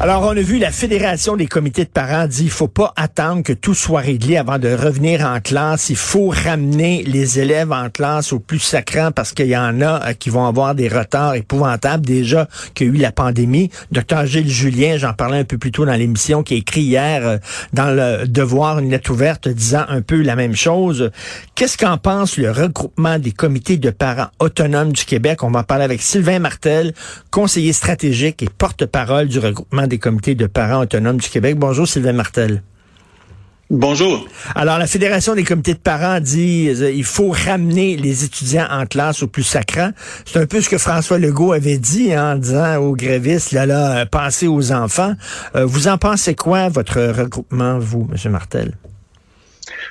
Alors, on a vu la Fédération des comités de parents dire il faut pas attendre que tout soit réglé avant de revenir en classe. Il faut ramener les élèves en classe au plus sacrant parce qu'il y en a euh, qui vont avoir des retards épouvantables déjà qu'il y a eu la pandémie. Docteur Gilles Julien, j'en parlais un peu plus tôt dans l'émission, qui a écrit hier euh, dans le Devoir une lettre ouverte disant un peu la même chose. Qu'est-ce qu'en pense le regroupement des comités de parents autonomes du Québec? On va parler avec Sylvain Martel, conseiller stratégique et porte-parole du regroupement des comités de parents autonomes du Québec. Bonjour Sylvain Martel. Bonjour. Alors, la Fédération des comités de parents dit euh, il faut ramener les étudiants en classe au plus sacrant. C'est un peu ce que François Legault avait dit hein, en disant aux grévistes, là, là, euh, pensez aux enfants. Euh, vous en pensez quoi, votre regroupement, vous, M. Martel?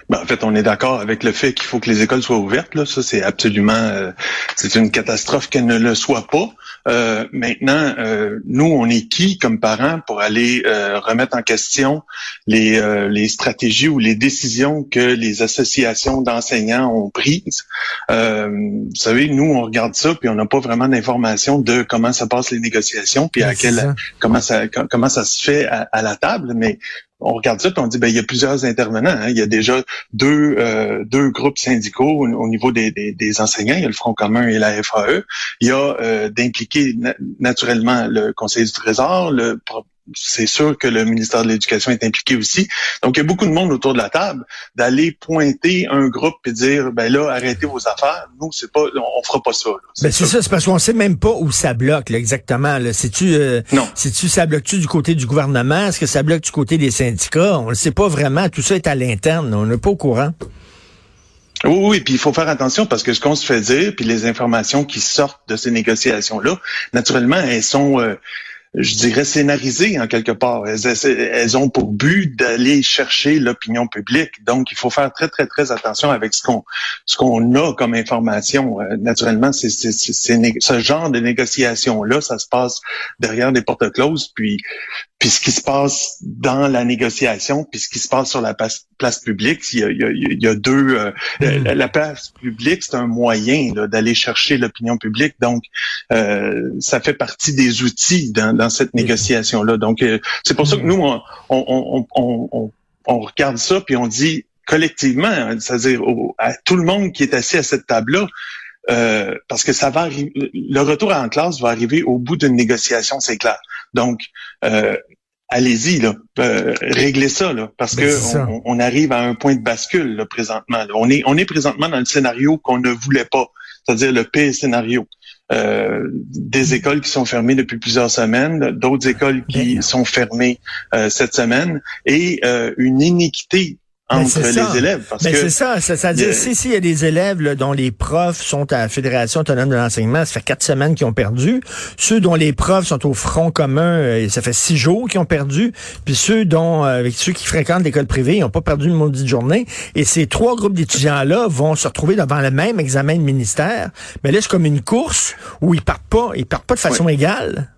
Ben, en fait, on est d'accord avec le fait qu'il faut que les écoles soient ouvertes. Là. Ça, c'est absolument, c'est une catastrophe qu'elles ne le soient pas. Euh, maintenant, euh, nous, on est qui comme parents pour aller euh, remettre en question les, les stratégies ou les décisions que les associations d'enseignants ont prises? vous savez, nous, on regarde ça, puis on n'a pas vraiment d'informations de comment ça passe les négociations, puis à quel, comment ça comment ça se fait à, à la table. Mais on regarde ça et on dit ben il y a plusieurs intervenants. Hein. Il y a déjà deux euh, deux groupes syndicaux au, niveau des, des, enseignants. Il y a le Front commun et la FAE. Il y a euh, d'impliquer naturellement le Conseil du Trésor, le c'est sûr que le ministère de l'Éducation est impliqué aussi. Donc, il y a beaucoup de monde autour de la table d'aller pointer un groupe et dire, ben là, arrêtez vos affaires. Nous, c'est pas, on, fera pas ça. Ben c'est ça, c'est parce qu'on sait même pas où ça bloque là, exactement. C'est-tu, euh, non, c'est-tu ça bloque-tu du côté du gouvernement? Est-ce que ça bloque du côté des syndicats? On ne sait pas vraiment. Tout ça est à l'interne. On n'est pas au courant. Oui, oui, puis il faut faire attention parce que ce qu'on se fait dire, puis les informations qui sortent de ces négociations-là, naturellement, elles sont, euh, je dirais, scénarisées en quelque part. Elles, ont pour but d'aller chercher l'opinion publique. Donc, il faut faire très, très, très attention avec ce qu'on ce qu'on a comme information. Euh, naturellement, c'est ce genre de négociation-là, ça se passe derrière des portes closes. Puis, puis ce qui se passe dans la négociation, puis ce qui se passe sur la place, publique, il y a, il y a, deux. Euh, hmm. la, place publique, c'est un moyen d'aller chercher l'opinion publique. Donc, euh, ça fait partie des outils dans, dans cette négociation-là. Donc, euh, c'est pour ça que nous, on, on, on, on, regarde ça, puis on dit collectivement, c'est-à-dire à tout le monde qui est assis à cette table-là, euh, parce que ça va arriver, le retour en classe va arriver au bout d'une négociation, c'est clair. Donc, euh, allez-y, là, euh, réglez ça, là, parce ben, que on, arrive à un point de bascule là, présentement. On est on est présentement dans le scénario qu'on ne voulait pas, c'est-à-dire le pire scénario. Euh, des écoles qui sont fermées depuis plusieurs semaines, d'autres écoles qui ben, sont fermées euh, cette semaine, et euh, une iniquité entre les élèves. Parce ben, c'est ça, c'est-à-dire, si, s'il y a des élèves dont les profs sont à la Fédération autonome de l'enseignement, ça fait quatre semaines qu'ils ont perdu. Ceux dont les profs sont au front commun, euh, ça fait six jours qu'ils ont perdu. Puis ceux dont, euh, avec ceux qui fréquentent l'école privée, ils n'ont pas perdu une maudite journée. Et ces trois groupes d'étudiants-là vont se retrouver devant le même examen de ministère. Mais là, c'est comme une course où ils partent pas, ils partent pas de façon égale.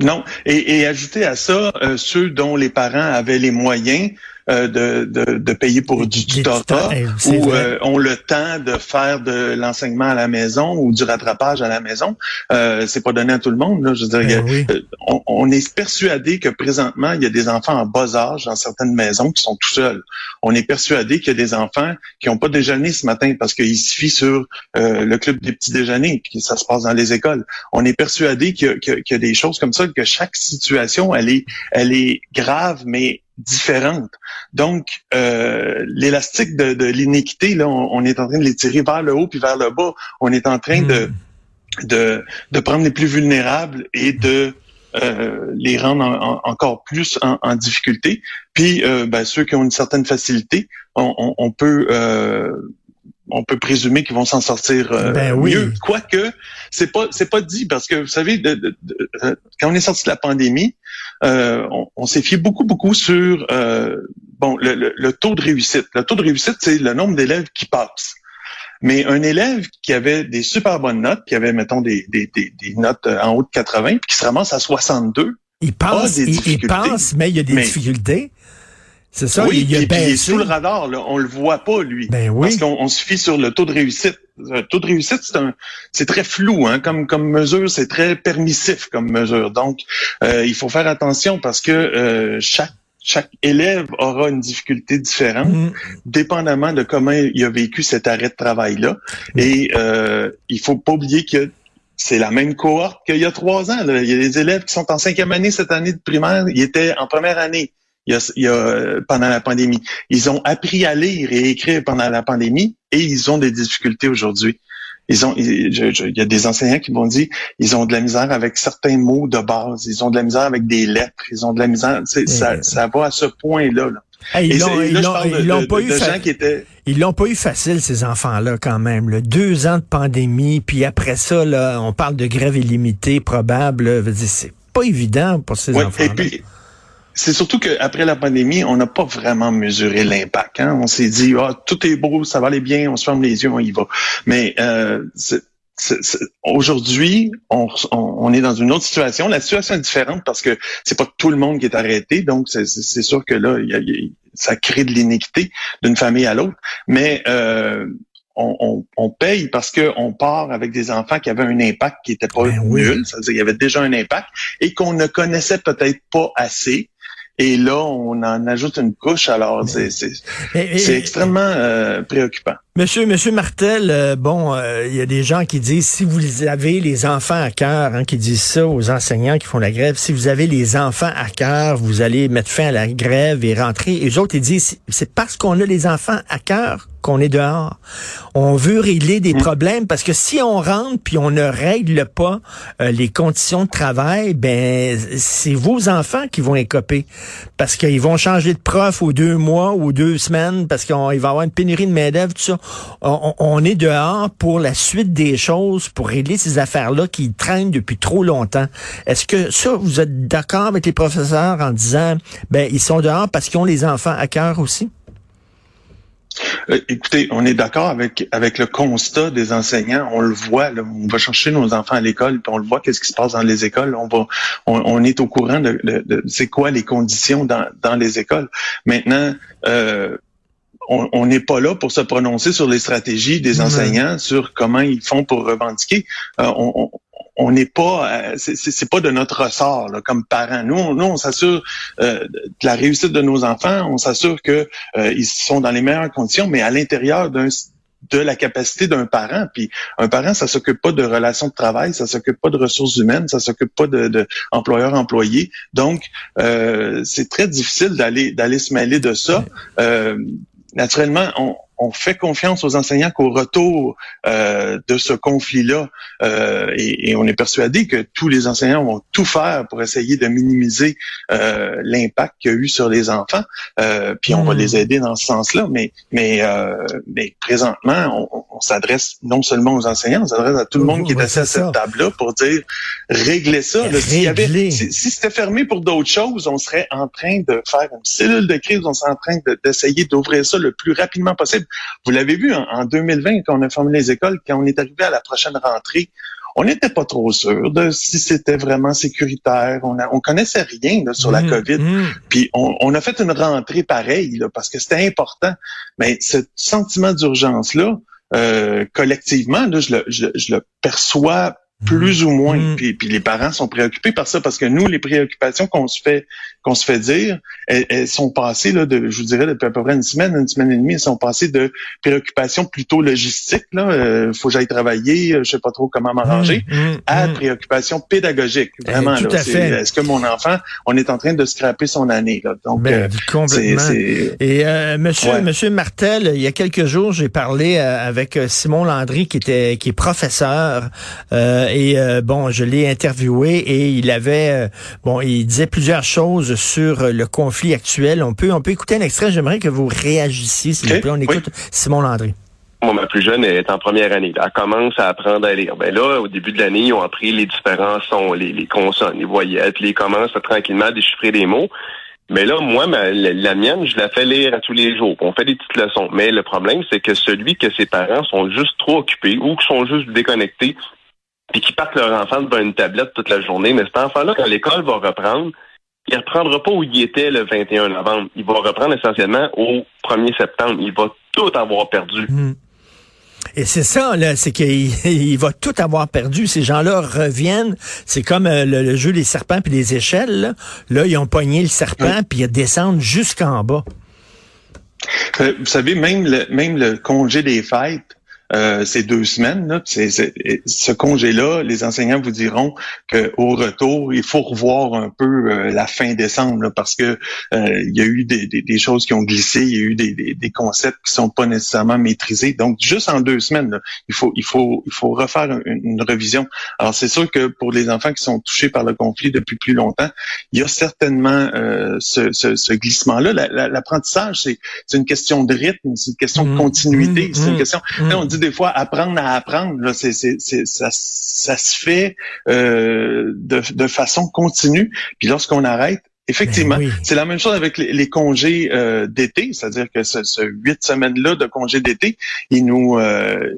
Non. Et, et ajouter à ça, euh, ceux dont les parents avaient les moyens, euh, de, de, de, payer pour du tutorat ou euh, ont le temps de faire de l'enseignement à la maison ou du rattrapage à la maison. Euh, c'est pas donné à tout le monde. Là. Je veux dire, ben euh, on, on, est persuadé que présentement, il y a des enfants en bas âge dans certaines maisons qui sont tout seuls. On est persuadé qu'il y a des enfants qui n'ont pas déjeuné ce matin parce qu'il suffit sur le club des petits déjeuners, puis ça se passe dans les écoles. On est persuadé qu'il y, y, a des choses comme ça, que chaque situation, elle est, elle est grave, mais différentes. Donc, euh, l'élastique de, de l'iniquité, là, on, est en train de les tirer vers le haut puis vers le bas. On est en train de, hmm. de, de prendre les plus vulnérables et de euh, les rendre encore plus en, difficulté. Puis, euh, ben, ceux qui ont une certaine facilité, on, on, peut euh, on peut présumer qu'ils vont s'en sortir euh, ben mieux. Quoique, c'est pas c'est pas dit parce que vous savez, de, euh, quand on est sorti de la pandémie, euh, on, s'est fié beaucoup beaucoup sur bon le, taux de réussite. Le taux de réussite, c'est le nombre d'élèves qui passent. Mais un élève qui avait des super bonnes notes, qui avait mettons des, des, des, notes en haut de 80, puis qui se ramasse à 62, il passe, il, passe, mais il y a des difficultés. C'est ça, oui, il, il, est sous le radar, là. on le voit pas, lui. Ben oui. Parce qu'on se fie sur le taux de réussite. Le taux de réussite, c'est un, c'est très flou, hein, comme comme mesure, c'est très permissif comme mesure. Donc, euh, il faut faire attention parce que euh, chaque chaque élève aura une difficulté différente, mm. dépendamment de comment il a vécu cet arrêt de travail-là. Mm. Et euh, il faut pas oublier que c'est la même cohorte qu'il y a trois ans. Il y a des élèves qui sont en cinquième année cette année de primaire, ils étaient en première année il y a, pendant la pandémie. Ils ont appris à lire et écrire pendant la pandémie et ils ont des difficultés aujourd'hui. Ils ont, il y a des enseignants qui m'ont dit, ils ont de la misère avec certains mots de base, ils ont de la misère avec des lettres, ils ont de la misère, ça, ça va à ce point-là. ils l'ont pas eu Ils l'ont pas eu facile ces enfants-là quand même. Là. Deux ans de pandémie, puis après ça, là, on parle de grève illimitée probable. C'est pas évident pour ces enfants-là c'est surtout qu'après la pandémie, on n'a pas vraiment mesuré l'impact. Hein? On s'est dit, ah, tout est beau, ça va aller bien, on se ferme les yeux, on y va. Mais euh, aujourd'hui, on, on, est dans une autre situation. La situation est différente parce que c'est pas tout le monde qui est arrêté, donc c'est sûr que là, y a, ça crée de l'iniquité d'une famille à l'autre. Mais euh, on, on, paye parce qu'on part avec des enfants qui avaient un impact qui était pas ben nul, c'est-à-dire qu'il y avait déjà un impact et qu'on ne connaissait peut-être pas assez et là, on en ajoute une couche. Alors, c'est extrêmement euh, préoccupant. Monsieur, Monsieur Martel, euh, bon, euh, il y a des gens qui disent si vous avez les enfants à cœur, hein, qui disent ça aux enseignants qui font la grève, si vous avez les enfants à cœur, vous allez mettre fin à la grève et rentrer. Et les autres, ils disent c'est parce qu'on a les enfants à cœur qu'on est dehors. On veut régler des mm. problèmes parce que si on rentre puis on ne règle pas euh, les conditions de travail, ben c'est vos enfants qui vont écoper parce qu'ils vont changer de prof aux deux mois ou deux semaines parce qu'il va y avoir une pénurie de main d'œuvre tout ça. On, est dehors pour la suite des choses pour régler ces affaires-là qui traînent depuis trop longtemps. Est-ce que ça vous êtes d'accord avec les professeurs en disant ben ils sont dehors parce qu'ils ont les enfants à cœur aussi? Euh, écoutez, on est d'accord avec avec le constat des enseignants. On le voit. on va chercher nos enfants à l'école, puis on le voit. Qu'est-ce qui se passe dans les écoles On va, on, est au courant de, de, c'est quoi les conditions dans dans les écoles. Maintenant. Euh, on n'est pas là pour se prononcer sur les stratégies des enseignants, sur comment ils font pour revendiquer. Euh, on, on n'est pas, euh, c'est pas de notre ressort là, comme parents. Nous, nous on s'assure euh, de la réussite de nos enfants, on s'assure que euh, ils sont dans les meilleures conditions, mais à l'intérieur d'un de la capacité d'un parent. Puis un parent, ça s'occupe pas de relations de travail, ça s'occupe pas de ressources humaines, ça s'occupe pas de, de employeur-employé. Donc, c'est très difficile d'aller d'aller se mêler de ça. Naturellement, on, on fait confiance aux enseignants qu'au retour euh, de ce conflit-là, euh, et, on est persuadé que tous les enseignants vont tout faire pour essayer de minimiser euh, l'impact qu'il y a eu sur les enfants. puis on va hmm. les aider dans ce sens-là. Mais mais mais présentement, on, s'adresse non seulement aux enseignants, on s'adresse à tout le monde qui est assis à cette table-là pour dire régler ça. si, c'était fermé pour d'autres choses, on serait en train de faire une cellule de crise, on serait en train d'essayer d'ouvrir ça le plus rapidement possible vous l'avez vu en, 2020, quand on a fermé les écoles, quand on est arrivé à la prochaine rentrée, on n'était pas trop sûr de si c'était vraiment sécuritaire. On, a, on connaissait rien sur la mmh, COVID. Mmh. Puis on, a fait une rentrée pareille parce que c'était important. Mais ce sentiment d'urgence-là, euh, collectivement, là, je, le, je, je le perçois plus ou moins. Mmh. Puis, puis, les parents sont préoccupés par ça parce que nous, les préoccupations qu'on se fait qu'on se fait dire, elles, sont passées, là, de, je vous dirais, depuis à peu près une semaine, une semaine et demie, elles sont passées de préoccupations plutôt logistiques, là, euh, faut que j'aille travailler, euh, je sais pas trop comment m'arranger, mmh, mmh, à mmh. préoccupations pédagogiques. Eh, vraiment, à fait. Est-ce que mon enfant, on est en train de scraper son année, là? Donc, ben, euh, complètement. Et euh, monsieur, monsieur Martel, il y a quelques jours, j'ai parlé avec Simon Landry, qui était, qui est professeur, et bon, je l'ai interviewé et il avait, bon, il disait plusieurs choses sur le conflit actuel. On peut, on peut écouter un extrait. J'aimerais que vous réagissiez, s'il vous plaît. On écoute Simon Landry. Moi, ma plus jeune est en première année. Elle commence à apprendre à lire. Ben là, au début de l'année, ils ont appris les différents sons, les, consonnes, les voyelles, puis ils commencent tranquillement à déchiffrer des mots. Mais là, moi, la, mienne, je la fais lire à tous les jours. On fait des petites leçons. Mais le problème, c'est que celui que ses parents sont juste trop occupés ou qui sont juste déconnectés, puis qui partent leur enfant devant une tablette toute la journée. Mais cet enfant-là, quand l'école va reprendre, il ne reprendra pas où il était le 21 novembre. Il va reprendre essentiellement au 1er septembre. Il va tout avoir perdu. Hmm. Et c'est ça, là, c'est qu'il va tout avoir perdu. Ces gens-là reviennent. C'est comme euh, le, jeu des serpents puis des échelles. Là, ils ont pogné le serpent puis ils descendent jusqu'en bas. Euh, vous savez, même le, même le congé des fêtes, euh, ces deux semaines. Là, ce congé-là, les enseignants vous diront qu'au retour, il faut revoir un peu euh, la fin décembre parce que euh, il y a eu des, des, choses qui ont glissé, il y a eu des, des, concepts qui sont pas nécessairement maîtrisés. Donc, juste en deux semaines, il faut il faut il faut refaire une, révision. Alors, c'est sûr que pour les enfants qui sont touchés par le conflit depuis plus longtemps, il y a certainement ce, ce, ce glissement-là. L'apprentissage, c'est une question de rythme, c'est une question de mmh. continuité, mmh. c'est une mmh. Des fois apprendre à apprendre. Là, c'est, c'est, ça, ça se fait euh, de, de façon continue. Puis lorsqu'on arrête, Effectivement, ben c'est la même chose avec les, congés euh, d'été, c'est-à-dire que ce, huit semaines-là de congés d'été, ils nous, euh,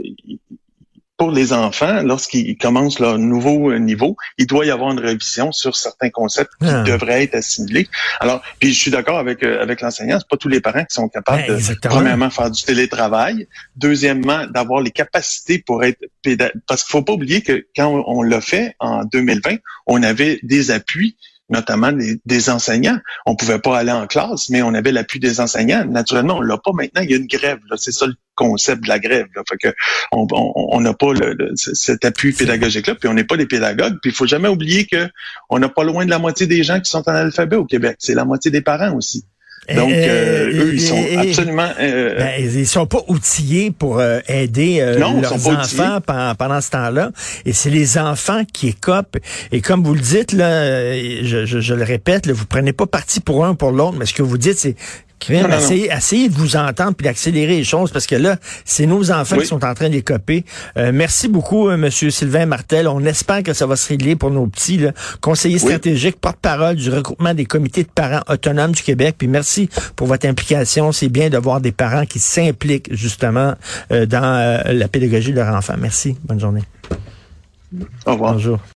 pour les enfants, lorsqu'ils commencent leur nouveau niveau, il doit y avoir une révision sur certains concepts qui ah. devraient être assimilés. Alors, puis je suis d'accord avec euh, avec l'enseignant, c'est pas tous les parents qui sont capables de premièrement faire du télétravail, deuxièmement d'avoir les capacités pour être parce qu'il faut pas oublier que quand on l'a fait en 2020, on avait des appuis notamment des, enseignants. On pouvait pas aller en classe, mais on avait l'appui des enseignants. Naturellement, on l'a pas maintenant. Il y a une grève. C'est ça le concept de la grève. Là. Fait que on n'a pas le, cet appui pédagogique-là, puis on n'est pas des pédagogues. Puis il faut jamais oublier que on n'a pas loin de la moitié des gens qui sont en alphabet au Québec. C'est la moitié des parents aussi. Donc, euh, eux, ils sont absolument... Euh, ben, ils sont pas outillés pour euh, aider leurs enfants pendant, ce temps-là. Et c'est les enfants qui écopent. Et comme vous le dites, là, je, je, le répète, là, vous prenez pas parti pour un ou pour l'autre, mais ce que vous dites, c'est essayez, de vous entendre puis d'accélérer les choses parce que là, c'est nos enfants qui sont en train de les copier. Euh, merci beaucoup, euh, Monsieur Sylvain Martel. On espère que ça va se régler pour nos petits. Là. Conseiller stratégique, porte-parole du regroupement des comités de parents autonomes du Québec. Puis merci pour votre implication. C'est bien de voir des parents qui s'impliquent justement euh, dans la pédagogie de leur enfant. Merci. Bonne journée. Au revoir. Bonjour.